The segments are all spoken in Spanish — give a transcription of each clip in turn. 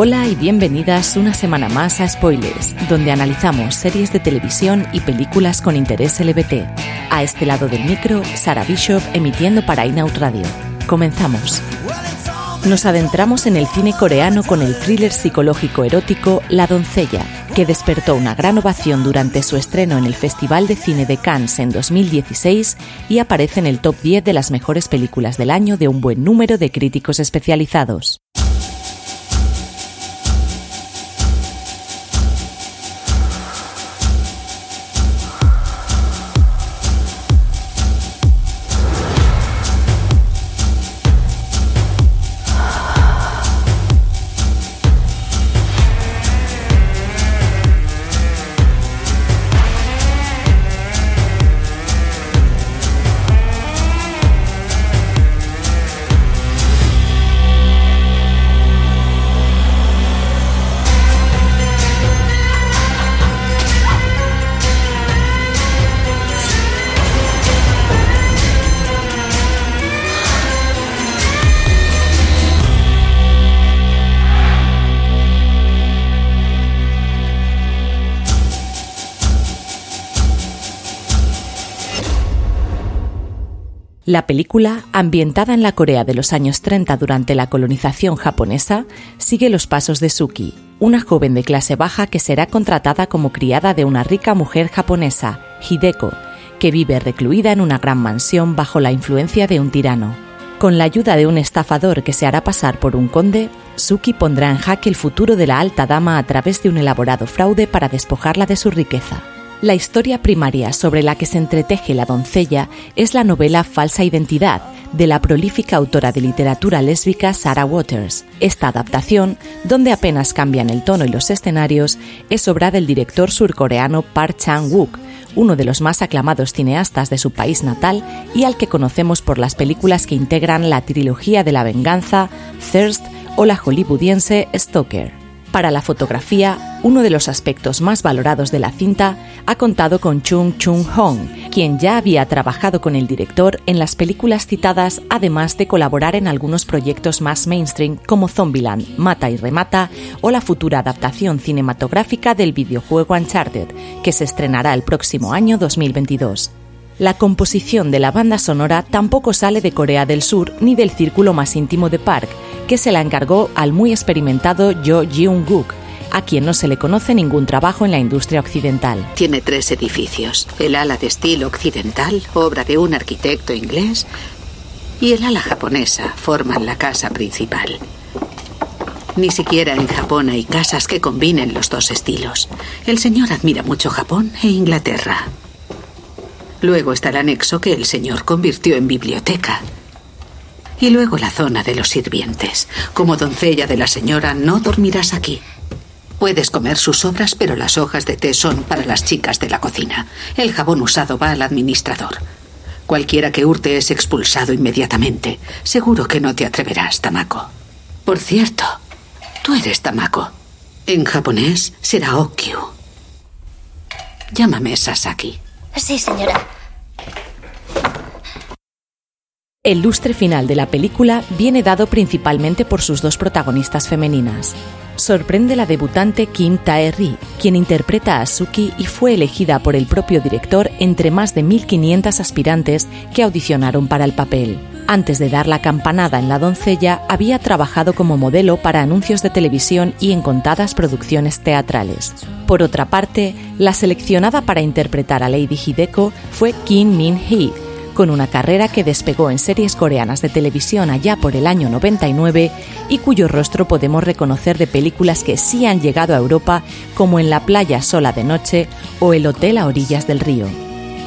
Hola y bienvenidas una semana más a Spoilers, donde analizamos series de televisión y películas con interés LBT. A este lado del micro, Sara Bishop emitiendo para Inout Radio. Comenzamos. Nos adentramos en el cine coreano con el thriller psicológico erótico La doncella, que despertó una gran ovación durante su estreno en el Festival de Cine de Cannes en 2016 y aparece en el top 10 de las mejores películas del año de un buen número de críticos especializados. La película, ambientada en la Corea de los años 30 durante la colonización japonesa, sigue los pasos de Suki, una joven de clase baja que será contratada como criada de una rica mujer japonesa, Hideko, que vive recluida en una gran mansión bajo la influencia de un tirano. Con la ayuda de un estafador que se hará pasar por un conde, Suki pondrá en jaque el futuro de la alta dama a través de un elaborado fraude para despojarla de su riqueza. La historia primaria sobre la que se entreteje la doncella es la novela Falsa Identidad, de la prolífica autora de literatura lésbica Sarah Waters. Esta adaptación, donde apenas cambian el tono y los escenarios, es obra del director surcoreano Park Chan-wook, uno de los más aclamados cineastas de su país natal y al que conocemos por las películas que integran la trilogía de la venganza, Thirst o la hollywoodiense Stoker. Para la fotografía, uno de los aspectos más valorados de la cinta ha contado con Chung Chung Hong, quien ya había trabajado con el director en las películas citadas, además de colaborar en algunos proyectos más mainstream como Zombieland, Mata y Remata o la futura adaptación cinematográfica del videojuego Uncharted, que se estrenará el próximo año 2022. La composición de la banda sonora tampoco sale de Corea del Sur ni del círculo más íntimo de Park, que se la encargó al muy experimentado Jo Jeong-guk, a quien no se le conoce ningún trabajo en la industria occidental. Tiene tres edificios. El ala de estilo occidental, obra de un arquitecto inglés, y el ala japonesa forman la casa principal. Ni siquiera en Japón hay casas que combinen los dos estilos. El señor admira mucho Japón e Inglaterra. Luego está el anexo que el señor convirtió en biblioteca. Y luego la zona de los sirvientes. Como doncella de la señora, no dormirás aquí. Puedes comer sus obras, pero las hojas de té son para las chicas de la cocina. El jabón usado va al administrador. Cualquiera que hurte es expulsado inmediatamente. Seguro que no te atreverás, Tamako. Por cierto, tú eres Tamako. En japonés será Okyu. Llámame Sasaki. Sí, señora. El lustre final de la película viene dado principalmente por sus dos protagonistas femeninas. Sorprende la debutante Kim Tae-ri, quien interpreta a Suki y fue elegida por el propio director entre más de 1.500 aspirantes que audicionaron para el papel. Antes de dar la campanada en La doncella, había trabajado como modelo para anuncios de televisión y en contadas producciones teatrales. Por otra parte, la seleccionada para interpretar a Lady Hideko fue Kim Min-hee, con una carrera que despegó en series coreanas de televisión allá por el año 99 y cuyo rostro podemos reconocer de películas que sí han llegado a Europa como En la playa sola de noche o El hotel a orillas del río.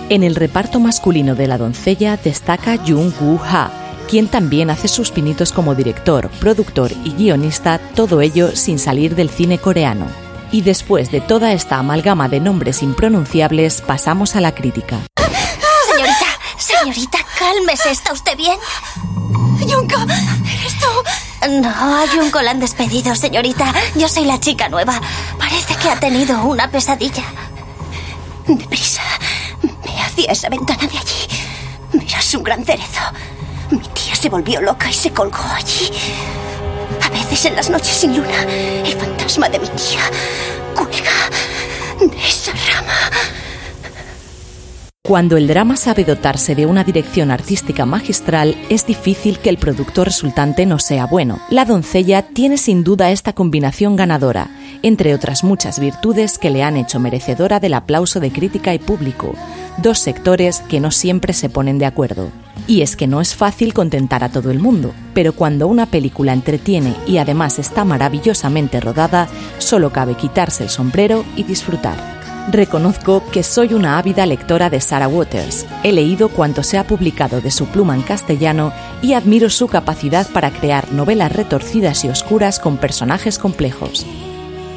En el reparto masculino de La doncella destaca Jung Woo-ha, quien también hace sus pinitos como director, productor y guionista, todo ello sin salir del cine coreano. Y después de toda esta amalgama de nombres impronunciables, pasamos a la crítica. Señorita, cálmese. ¿Está usted bien? Junko, ¿eres tú? No, a Junko la han despedido, señorita. Yo soy la chica nueva. Parece que ha tenido una pesadilla. Deprisa. Ve hacia esa ventana de allí. Verás un gran cerezo. Mi tía se volvió loca y se colgó allí. A veces en las noches sin luna, el fantasma de mi tía cuelga de esa rama. Cuando el drama sabe dotarse de una dirección artística magistral, es difícil que el producto resultante no sea bueno. La doncella tiene sin duda esta combinación ganadora, entre otras muchas virtudes que le han hecho merecedora del aplauso de crítica y público, dos sectores que no siempre se ponen de acuerdo. Y es que no es fácil contentar a todo el mundo, pero cuando una película entretiene y además está maravillosamente rodada, solo cabe quitarse el sombrero y disfrutar. Reconozco que soy una ávida lectora de Sarah Waters. He leído cuanto se ha publicado de su pluma en castellano y admiro su capacidad para crear novelas retorcidas y oscuras con personajes complejos.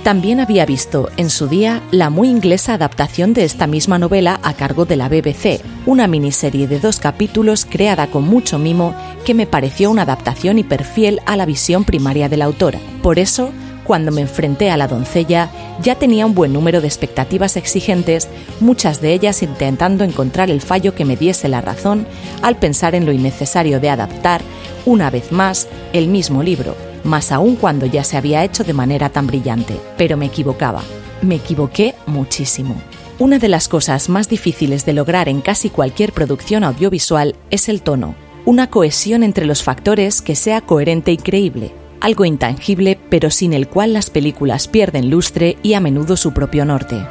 También había visto en su día la muy inglesa adaptación de esta misma novela a cargo de la BBC, una miniserie de dos capítulos creada con mucho mimo que me pareció una adaptación hiperfiel a la visión primaria de la autora. Por eso, cuando me enfrenté a la doncella, ya tenía un buen número de expectativas exigentes, muchas de ellas intentando encontrar el fallo que me diese la razón al pensar en lo innecesario de adaptar, una vez más, el mismo libro, más aún cuando ya se había hecho de manera tan brillante. Pero me equivocaba. Me equivoqué muchísimo. Una de las cosas más difíciles de lograr en casi cualquier producción audiovisual es el tono, una cohesión entre los factores que sea coherente y creíble, algo intangible pero sin el cual las películas pierden lustre y a menudo su propio norte.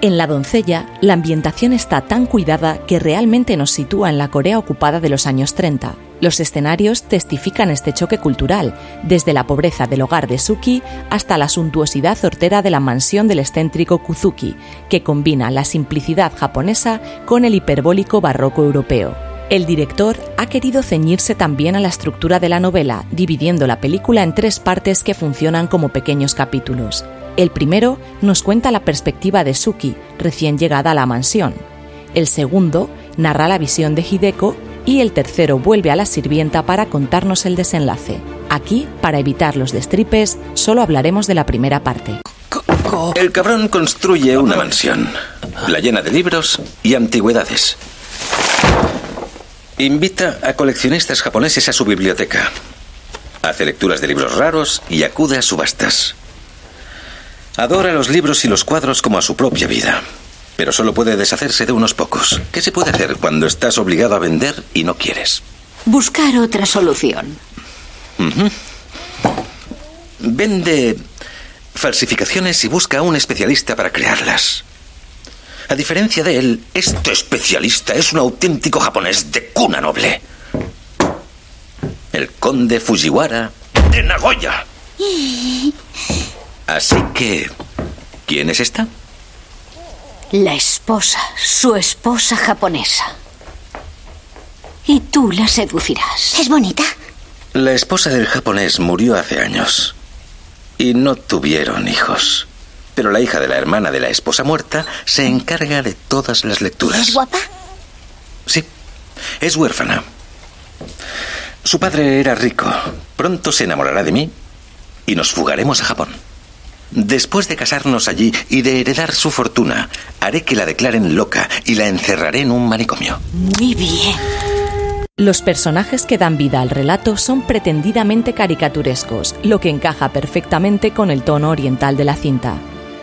En La doncella, la ambientación está tan cuidada que realmente nos sitúa en la Corea ocupada de los años 30. Los escenarios testifican este choque cultural, desde la pobreza del hogar de Suki hasta la suntuosidad hortera de la mansión del excéntrico Kuzuki, que combina la simplicidad japonesa con el hiperbólico barroco europeo. El director ha querido ceñirse también a la estructura de la novela, dividiendo la película en tres partes que funcionan como pequeños capítulos. El primero nos cuenta la perspectiva de Suki, recién llegada a la mansión. El segundo narra la visión de Hideko y el tercero vuelve a la sirvienta para contarnos el desenlace. Aquí, para evitar los destripes, solo hablaremos de la primera parte. El cabrón construye una mansión, la llena de libros y antigüedades. Invita a coleccionistas japoneses a su biblioteca. Hace lecturas de libros raros y acude a subastas. Adora los libros y los cuadros como a su propia vida, pero solo puede deshacerse de unos pocos. ¿Qué se puede hacer cuando estás obligado a vender y no quieres? Buscar otra solución. Vende falsificaciones y busca a un especialista para crearlas. A diferencia de él, este especialista es un auténtico japonés de cuna noble. El conde Fujiwara de Nagoya. Así que, ¿quién es esta? La esposa, su esposa japonesa. Y tú la seducirás. ¿Es bonita? La esposa del japonés murió hace años. Y no tuvieron hijos. Pero la hija de la hermana de la esposa muerta se encarga de todas las lecturas. ¿Es guapa? Sí, es huérfana. Su padre era rico. Pronto se enamorará de mí y nos fugaremos a Japón. Después de casarnos allí y de heredar su fortuna, haré que la declaren loca y la encerraré en un manicomio. Muy bien. Los personajes que dan vida al relato son pretendidamente caricaturescos, lo que encaja perfectamente con el tono oriental de la cinta.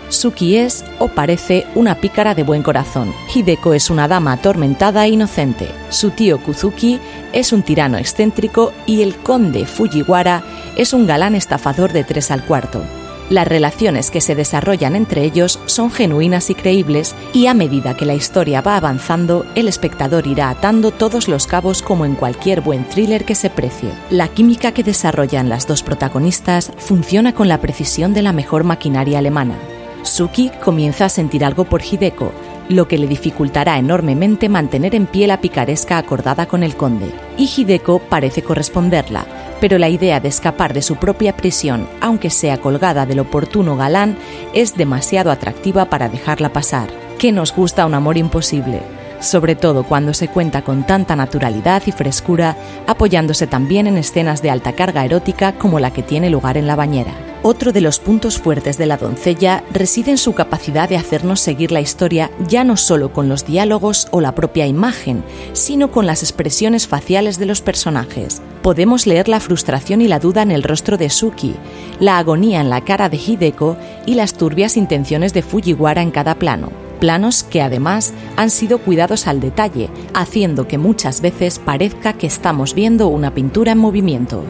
Suki es, o parece, una pícara de buen corazón. Hideko es una dama atormentada e inocente. Su tío Kuzuki es un tirano excéntrico y el conde Fujiwara es un galán estafador de tres al cuarto. Las relaciones que se desarrollan entre ellos son genuinas y creíbles y a medida que la historia va avanzando, el espectador irá atando todos los cabos como en cualquier buen thriller que se precie. La química que desarrollan las dos protagonistas funciona con la precisión de la mejor maquinaria alemana. Suki comienza a sentir algo por Hideko, lo que le dificultará enormemente mantener en pie la picaresca acordada con el conde. Y Hideko parece corresponderla, pero la idea de escapar de su propia prisión, aunque sea colgada del oportuno galán, es demasiado atractiva para dejarla pasar. Que nos gusta un amor imposible, sobre todo cuando se cuenta con tanta naturalidad y frescura, apoyándose también en escenas de alta carga erótica como la que tiene lugar en la bañera. Otro de los puntos fuertes de la doncella reside en su capacidad de hacernos seguir la historia ya no solo con los diálogos o la propia imagen, sino con las expresiones faciales de los personajes. Podemos leer la frustración y la duda en el rostro de Suki, la agonía en la cara de Hideko y las turbias intenciones de Fujiwara en cada plano. Planos que además han sido cuidados al detalle, haciendo que muchas veces parezca que estamos viendo una pintura en movimiento.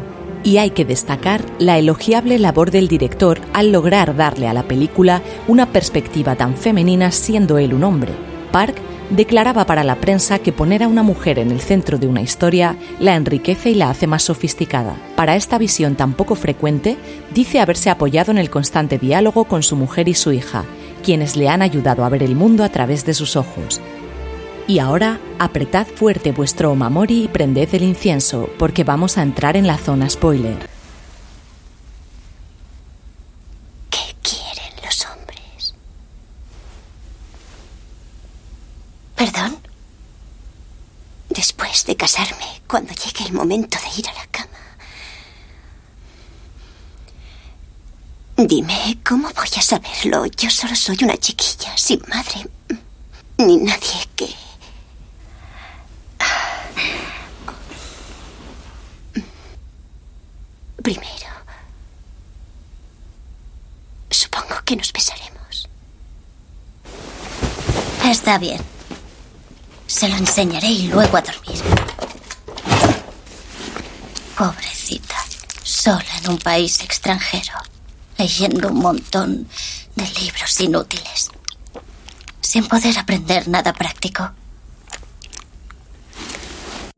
Y hay que destacar la elogiable labor del director al lograr darle a la película una perspectiva tan femenina siendo él un hombre. Park declaraba para la prensa que poner a una mujer en el centro de una historia la enriquece y la hace más sofisticada. Para esta visión tan poco frecuente, dice haberse apoyado en el constante diálogo con su mujer y su hija, quienes le han ayudado a ver el mundo a través de sus ojos. Y ahora, apretad fuerte vuestro omamori y prended el incienso, porque vamos a entrar en la zona spoiler. ¿Qué quieren los hombres? ¿Perdón? Después de casarme, cuando llegue el momento de ir a la cama. Dime, ¿cómo voy a saberlo? Yo solo soy una chiquilla, sin madre, ni nadie que... Primero, supongo que nos besaremos. Está bien. Se lo enseñaré y luego a dormir. Pobrecita, sola en un país extranjero, leyendo un montón de libros inútiles, sin poder aprender nada práctico.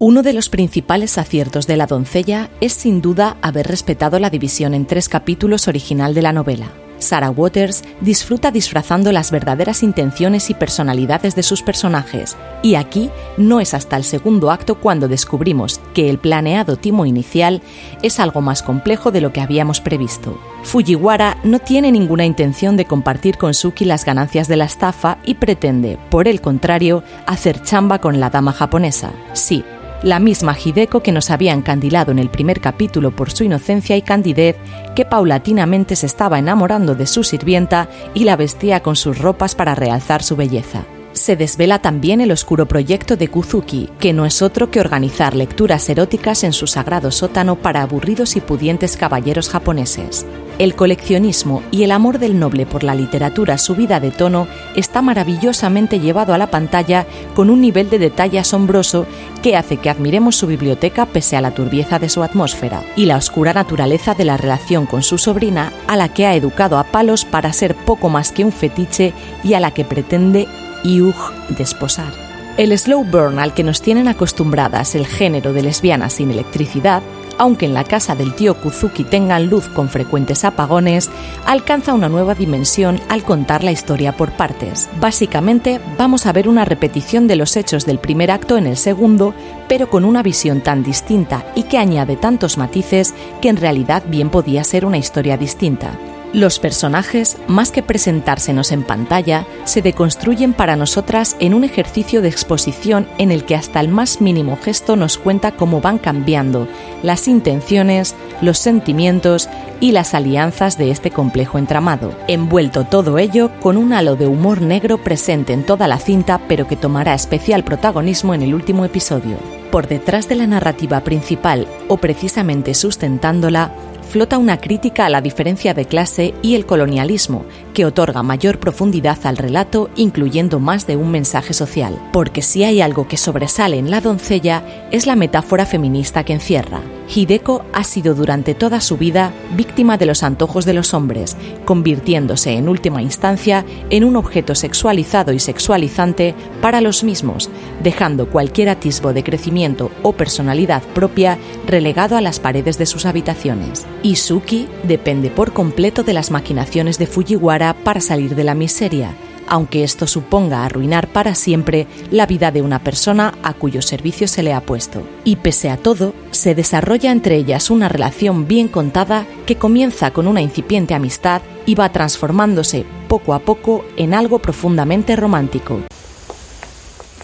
Uno de los principales aciertos de La doncella es sin duda haber respetado la división en tres capítulos original de la novela. Sarah Waters disfruta disfrazando las verdaderas intenciones y personalidades de sus personajes, y aquí no es hasta el segundo acto cuando descubrimos que el planeado timo inicial es algo más complejo de lo que habíamos previsto. Fujiwara no tiene ninguna intención de compartir con Suki las ganancias de la estafa y pretende, por el contrario, hacer chamba con la dama japonesa. Sí, la misma Hideko que nos había encandilado en el primer capítulo por su inocencia y candidez, que paulatinamente se estaba enamorando de su sirvienta y la vestía con sus ropas para realzar su belleza. Se desvela también el oscuro proyecto de Kuzuki, que no es otro que organizar lecturas eróticas en su sagrado sótano para aburridos y pudientes caballeros japoneses. El coleccionismo y el amor del noble por la literatura subida de tono está maravillosamente llevado a la pantalla con un nivel de detalle asombroso que hace que admiremos su biblioteca pese a la turbieza de su atmósfera y la oscura naturaleza de la relación con su sobrina a la que ha educado a palos para ser poco más que un fetiche y a la que pretende Hugh desposar. El slow burn al que nos tienen acostumbradas el género de lesbianas sin electricidad aunque en la casa del tío Kuzuki tengan luz con frecuentes apagones, alcanza una nueva dimensión al contar la historia por partes. Básicamente, vamos a ver una repetición de los hechos del primer acto en el segundo, pero con una visión tan distinta y que añade tantos matices que en realidad bien podía ser una historia distinta. Los personajes, más que presentársenos en pantalla, se deconstruyen para nosotras en un ejercicio de exposición en el que hasta el más mínimo gesto nos cuenta cómo van cambiando las intenciones, los sentimientos y las alianzas de este complejo entramado, envuelto todo ello con un halo de humor negro presente en toda la cinta pero que tomará especial protagonismo en el último episodio. Por detrás de la narrativa principal, o precisamente sustentándola, flota una crítica a la diferencia de clase y el colonialismo, que otorga mayor profundidad al relato, incluyendo más de un mensaje social. Porque si hay algo que sobresale en La doncella, es la metáfora feminista que encierra. Hideko ha sido durante toda su vida víctima de los antojos de los hombres, convirtiéndose en última instancia en un objeto sexualizado y sexualizante para los mismos, dejando cualquier atisbo de crecimiento o personalidad propia relegado a las paredes de sus habitaciones. Isuki depende por completo de las maquinaciones de Fujiwara para salir de la miseria, aunque esto suponga arruinar para siempre la vida de una persona a cuyo servicio se le ha puesto. Y pese a todo, se desarrolla entre ellas una relación bien contada que comienza con una incipiente amistad y va transformándose poco a poco en algo profundamente romántico.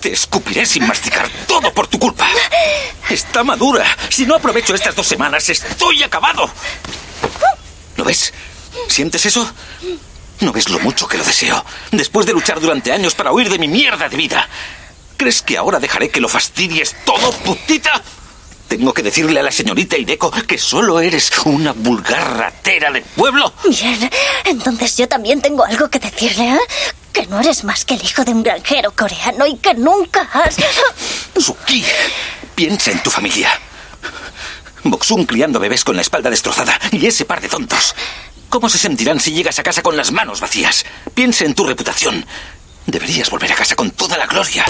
Te escupiré sin masticar todo por tu culpa. Está madura. Si no aprovecho estas dos semanas, estoy acabado. ¿Lo ves? ¿Sientes eso? ¿No ves lo mucho que lo deseo? Después de luchar durante años para huir de mi mierda de vida. ¿Crees que ahora dejaré que lo fastidies todo, putita? Tengo que decirle a la señorita Hideko que solo eres una vulgar ratera del pueblo. Bien, entonces yo también tengo algo que decirle, ¿eh? Que no eres más que el hijo de un granjero coreano y que nunca has... Suki, piensa en tu familia. Boxun criando bebés con la espalda destrozada y ese par de tontos. ¿Cómo se sentirán si llegas a casa con las manos vacías? Piensa en tu reputación. Deberías volver a casa con toda la gloria.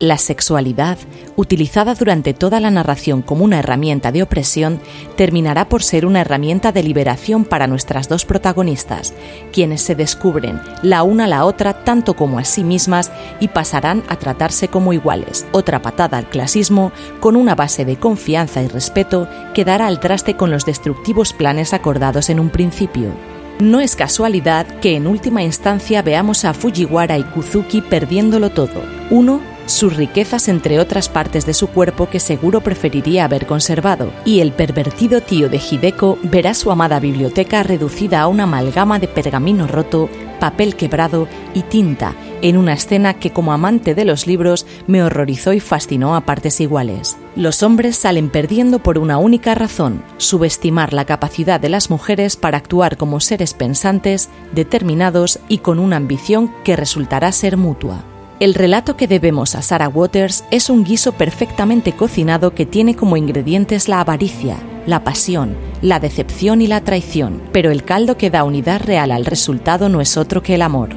La sexualidad, utilizada durante toda la narración como una herramienta de opresión, terminará por ser una herramienta de liberación para nuestras dos protagonistas, quienes se descubren la una a la otra tanto como a sí mismas y pasarán a tratarse como iguales. Otra patada al clasismo con una base de confianza y respeto que dará al traste con los destructivos planes acordados en un principio. No es casualidad que en última instancia veamos a Fujiwara y Kuzuki perdiéndolo todo. Uno sus riquezas entre otras partes de su cuerpo que seguro preferiría haber conservado, y el pervertido tío de Hideko verá su amada biblioteca reducida a una amalgama de pergamino roto, papel quebrado y tinta, en una escena que como amante de los libros me horrorizó y fascinó a partes iguales. Los hombres salen perdiendo por una única razón, subestimar la capacidad de las mujeres para actuar como seres pensantes, determinados y con una ambición que resultará ser mutua. El relato que debemos a Sarah Waters es un guiso perfectamente cocinado que tiene como ingredientes la avaricia, la pasión, la decepción y la traición, pero el caldo que da unidad real al resultado no es otro que el amor.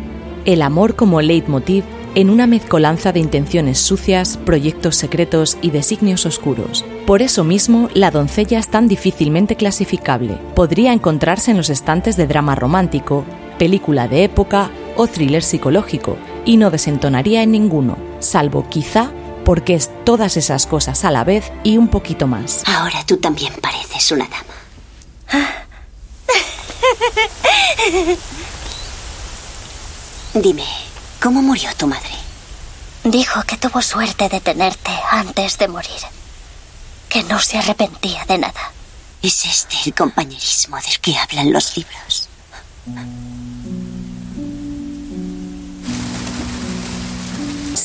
El amor como leitmotiv en una mezcolanza de intenciones sucias, proyectos secretos y designios oscuros. Por eso mismo, La doncella es tan difícilmente clasificable. Podría encontrarse en los estantes de drama romántico, película de época o thriller psicológico, y no desentonaría en ninguno, salvo quizá porque es todas esas cosas a la vez y un poquito más. Ahora tú también pareces una dama. Dime, ¿cómo murió tu madre? Dijo que tuvo suerte de tenerte antes de morir. Que no se arrepentía de nada. ¿Es este el compañerismo del que hablan los libros?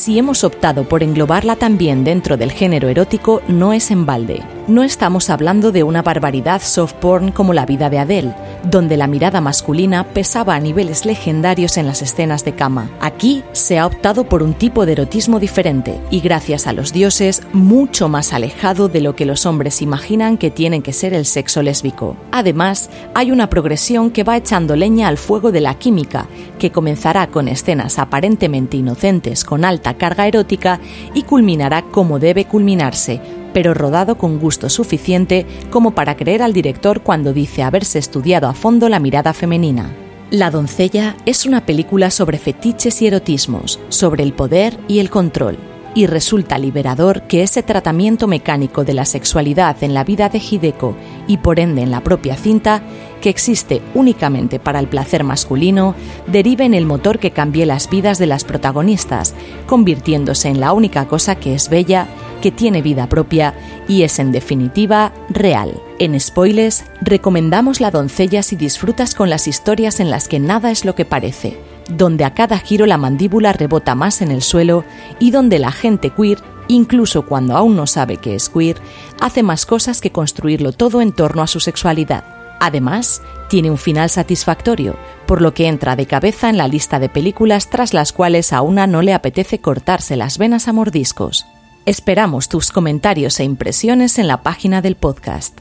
Si hemos optado por englobarla también dentro del género erótico, no es en balde. No estamos hablando de una barbaridad soft porn como la vida de Adele, donde la mirada masculina pesaba a niveles legendarios en las escenas de cama. Aquí se ha optado por un tipo de erotismo diferente y gracias a los dioses mucho más alejado de lo que los hombres imaginan que tienen que ser el sexo lésbico. Además, hay una progresión que va echando leña al fuego de la química, que comenzará con escenas aparentemente inocentes con alta carga erótica y culminará como debe culminarse, pero rodado con gusto suficiente como para creer al director cuando dice haberse estudiado a fondo la mirada femenina. La doncella es una película sobre fetiches y erotismos, sobre el poder y el control, y resulta liberador que ese tratamiento mecánico de la sexualidad en la vida de Hideko y por ende en la propia cinta, que existe únicamente para el placer masculino, derive en el motor que cambie las vidas de las protagonistas, convirtiéndose en la única cosa que es bella que tiene vida propia y es en definitiva real. En Spoilers recomendamos La doncella si disfrutas con las historias en las que nada es lo que parece, donde a cada giro la mandíbula rebota más en el suelo y donde la gente queer, incluso cuando aún no sabe que es queer, hace más cosas que construirlo todo en torno a su sexualidad. Además, tiene un final satisfactorio, por lo que entra de cabeza en la lista de películas tras las cuales a una no le apetece cortarse las venas a mordiscos. Esperamos tus comentarios e impresiones en la página del podcast.